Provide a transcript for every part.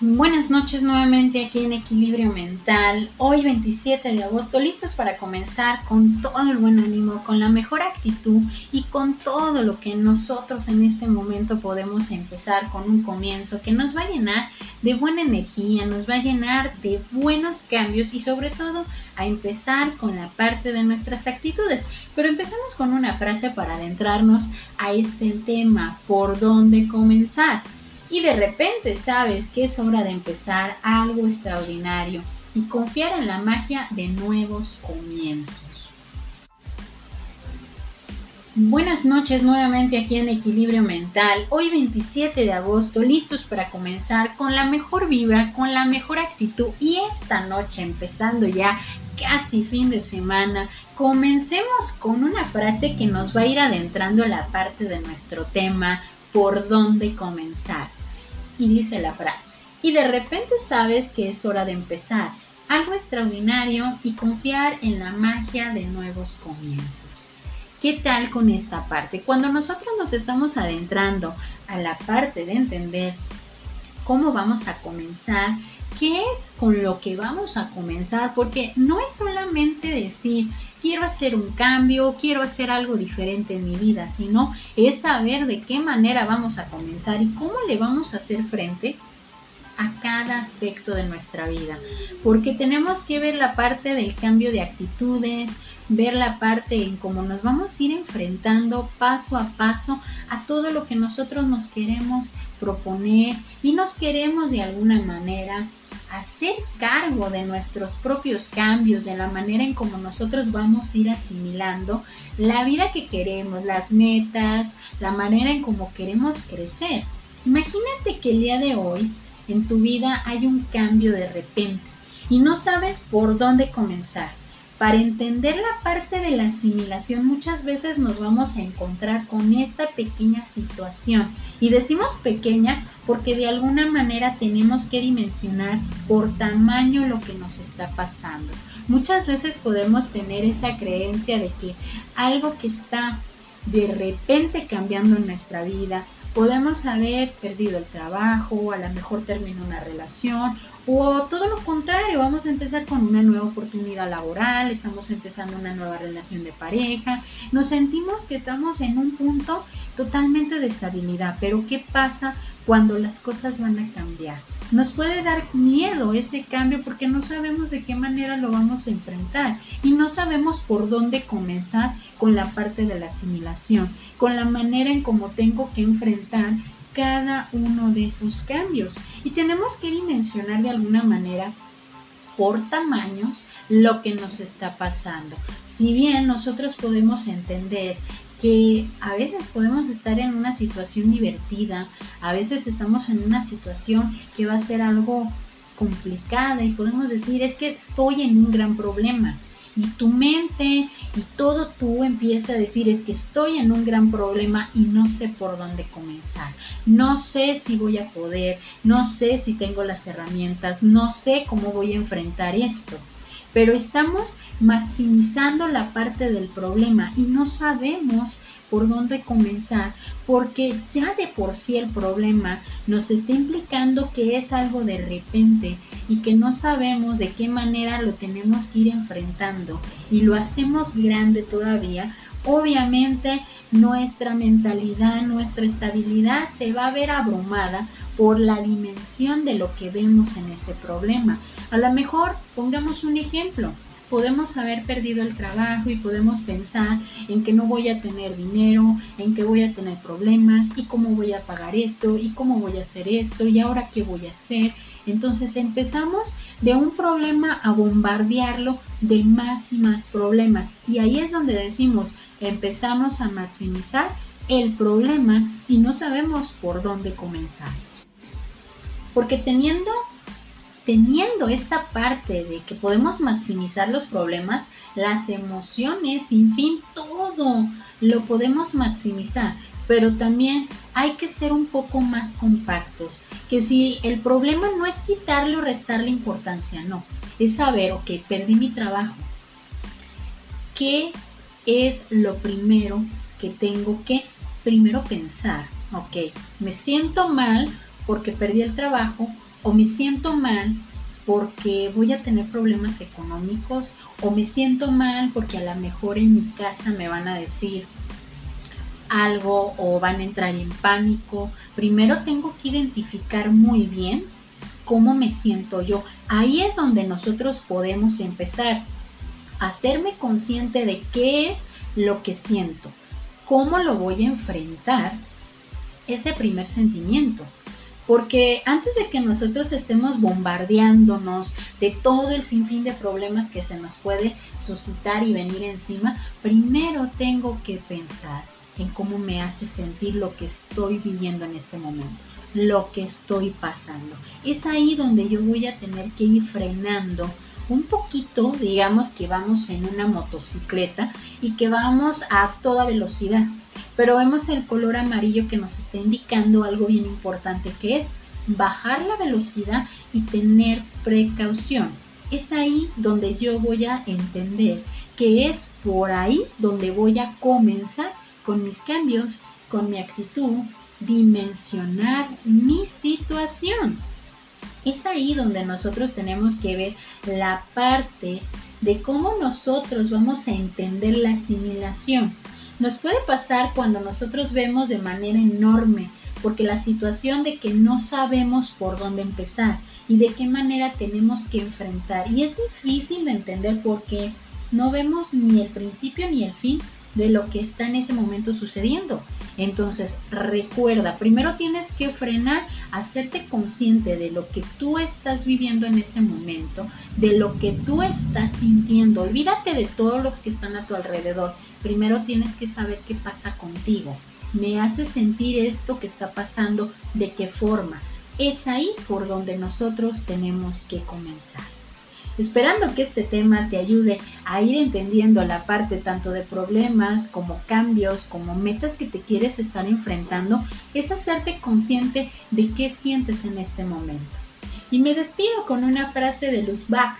Buenas noches nuevamente aquí en Equilibrio Mental. Hoy 27 de agosto, listos para comenzar con todo el buen ánimo, con la mejor actitud y con todo lo que nosotros en este momento podemos empezar con un comienzo que nos va a llenar de buena energía, nos va a llenar de buenos cambios y sobre todo a empezar con la parte de nuestras actitudes. Pero empezamos con una frase para adentrarnos a este tema, por dónde comenzar y de repente sabes que es hora de empezar algo extraordinario y confiar en la magia de nuevos comienzos. Buenas noches nuevamente aquí en Equilibrio Mental. Hoy 27 de agosto, listos para comenzar con la mejor vibra, con la mejor actitud y esta noche empezando ya casi fin de semana, comencemos con una frase que nos va a ir adentrando a la parte de nuestro tema, por dónde comenzar y dice la frase. Y de repente sabes que es hora de empezar algo extraordinario y confiar en la magia de nuevos comienzos. ¿Qué tal con esta parte? Cuando nosotros nos estamos adentrando a la parte de entender cómo vamos a comenzar, qué es con lo que vamos a comenzar, porque no es solamente decir, quiero hacer un cambio, quiero hacer algo diferente en mi vida, sino es saber de qué manera vamos a comenzar y cómo le vamos a hacer frente a cada aspecto de nuestra vida, porque tenemos que ver la parte del cambio de actitudes, ver la parte en cómo nos vamos a ir enfrentando paso a paso a todo lo que nosotros nos queremos proponer y nos queremos de alguna manera hacer cargo de nuestros propios cambios, de la manera en cómo nosotros vamos a ir asimilando la vida que queremos, las metas, la manera en cómo queremos crecer. Imagínate que el día de hoy en tu vida hay un cambio de repente y no sabes por dónde comenzar. Para entender la parte de la asimilación muchas veces nos vamos a encontrar con esta pequeña situación. Y decimos pequeña porque de alguna manera tenemos que dimensionar por tamaño lo que nos está pasando. Muchas veces podemos tener esa creencia de que algo que está de repente cambiando en nuestra vida, podemos haber perdido el trabajo, a lo mejor terminó una relación o todo lo contrario, vamos a empezar con una nueva oportunidad laboral, estamos empezando una nueva relación de pareja, nos sentimos que estamos en un punto totalmente de estabilidad, pero ¿qué pasa cuando las cosas van a cambiar? Nos puede dar miedo ese cambio porque no sabemos de qué manera lo vamos a enfrentar y no sabemos por dónde comenzar con la parte de la asimilación, con la manera en cómo tengo que enfrentar cada uno de esos cambios y tenemos que dimensionar de alguna manera por tamaños lo que nos está pasando. Si bien nosotros podemos entender que a veces podemos estar en una situación divertida, a veces estamos en una situación que va a ser algo complicada y podemos decir es que estoy en un gran problema y tu mente y todo tú empieza a decir es que estoy en un gran problema y no sé por dónde comenzar. No sé si voy a poder, no sé si tengo las herramientas, no sé cómo voy a enfrentar esto. Pero estamos maximizando la parte del problema y no sabemos por dónde comenzar, porque ya de por sí el problema nos está implicando que es algo de repente y que no sabemos de qué manera lo tenemos que ir enfrentando. Y lo hacemos grande todavía, obviamente nuestra mentalidad, nuestra estabilidad se va a ver abrumada por la dimensión de lo que vemos en ese problema. A lo mejor, pongamos un ejemplo, podemos haber perdido el trabajo y podemos pensar en que no voy a tener dinero, en que voy a tener problemas y cómo voy a pagar esto y cómo voy a hacer esto y ahora qué voy a hacer. Entonces empezamos de un problema a bombardearlo de más y más problemas y ahí es donde decimos empezamos a maximizar el problema y no sabemos por dónde comenzar. Porque teniendo teniendo esta parte de que podemos maximizar los problemas, las emociones, sin fin, todo lo podemos maximizar. Pero también hay que ser un poco más compactos, que si el problema no es quitarle o restarle importancia, no, es saber, ok, perdí mi trabajo. ¿Qué es lo primero que tengo que primero pensar? Ok, me siento mal porque perdí el trabajo, o me siento mal porque voy a tener problemas económicos o me siento mal porque a lo mejor en mi casa me van a decir algo o van a entrar en pánico. Primero tengo que identificar muy bien cómo me siento yo. Ahí es donde nosotros podemos empezar a hacerme consciente de qué es lo que siento, cómo lo voy a enfrentar ese primer sentimiento. Porque antes de que nosotros estemos bombardeándonos de todo el sinfín de problemas que se nos puede suscitar y venir encima, primero tengo que pensar en cómo me hace sentir lo que estoy viviendo en este momento, lo que estoy pasando. Es ahí donde yo voy a tener que ir frenando un poquito, digamos que vamos en una motocicleta y que vamos a toda velocidad pero vemos el color amarillo que nos está indicando algo bien importante que es bajar la velocidad y tener precaución. Es ahí donde yo voy a entender que es por ahí donde voy a comenzar con mis cambios, con mi actitud, dimensionar mi situación. Es ahí donde nosotros tenemos que ver la parte de cómo nosotros vamos a entender la asimilación. Nos puede pasar cuando nosotros vemos de manera enorme, porque la situación de que no sabemos por dónde empezar y de qué manera tenemos que enfrentar. Y es difícil de entender porque no vemos ni el principio ni el fin de lo que está en ese momento sucediendo. Entonces, recuerda, primero tienes que frenar, hacerte consciente de lo que tú estás viviendo en ese momento, de lo que tú estás sintiendo. Olvídate de todos los que están a tu alrededor. Primero tienes que saber qué pasa contigo. Me hace sentir esto que está pasando, de qué forma. Es ahí por donde nosotros tenemos que comenzar esperando que este tema te ayude a ir entendiendo la parte tanto de problemas como cambios, como metas que te quieres estar enfrentando, es hacerte consciente de qué sientes en este momento. Y me despido con una frase de Luz Bach.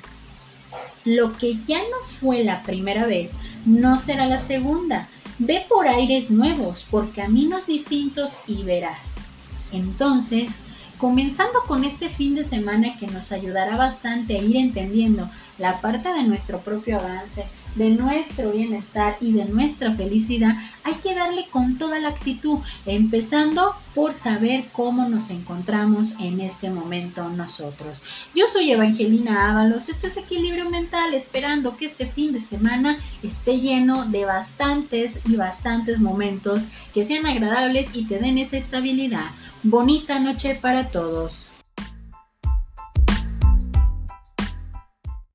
Lo que ya no fue la primera vez, no será la segunda. Ve por aires nuevos, por caminos distintos y verás. Entonces, comenzando con este fin de semana que nos ayudará bastante a ir entendiendo la parte de nuestro propio avance, de nuestro bienestar y de nuestra felicidad, hay que darle con toda la actitud, empezando por saber cómo nos encontramos en este momento nosotros. Yo soy Evangelina Ábalos, esto es Equilibrio Mental, esperando que este fin de semana esté lleno de bastantes y bastantes momentos que sean agradables y te den esa estabilidad. Bonita noche para todos.